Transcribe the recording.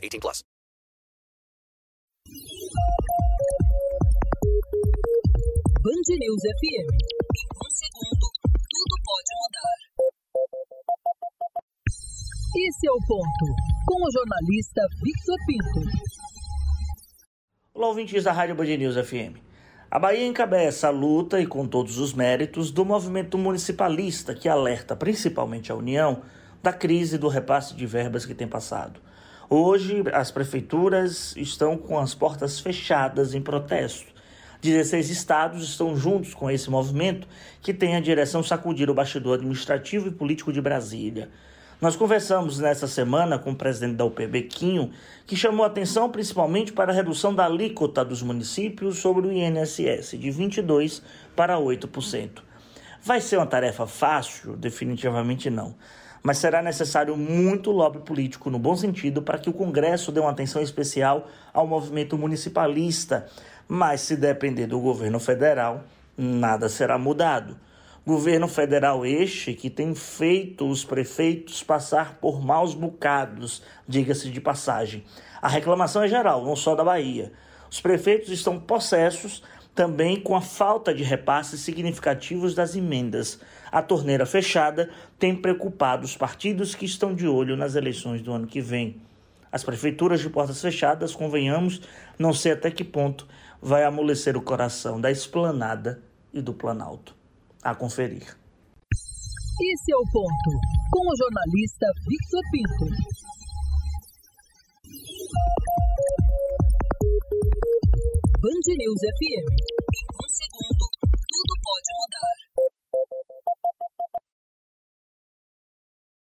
18 plus. Band News FM. Em um segundo, tudo pode mudar. Esse é o ponto, com o jornalista Victor Pinto. Olá, ouvintes da Rádio Band News FM. A Bahia encabeça a luta e com todos os méritos do movimento municipalista que alerta principalmente a União da crise do repasse de verbas que tem passado. Hoje, as prefeituras estão com as portas fechadas em protesto. 16 estados estão juntos com esse movimento que tem a direção sacudir o bastidor administrativo e político de Brasília. Nós conversamos nessa semana com o presidente da UPB, Quinho, que chamou atenção principalmente para a redução da alíquota dos municípios sobre o INSS, de 22% para 8%. Vai ser uma tarefa fácil? Definitivamente não. Mas será necessário muito lobby político, no bom sentido, para que o Congresso dê uma atenção especial ao movimento municipalista. Mas se depender do governo federal, nada será mudado. Governo federal este que tem feito os prefeitos passar por maus bocados, diga-se de passagem. A reclamação é geral, não só da Bahia. Os prefeitos estão possessos também com a falta de repasses significativos das emendas. A torneira fechada tem preocupado os partidos que estão de olho nas eleições do ano que vem. As prefeituras de portas fechadas, convenhamos, não sei até que ponto vai amolecer o coração da esplanada e do Planalto a conferir. Esse é o ponto, com o jornalista Victor Pinto. Band News FM.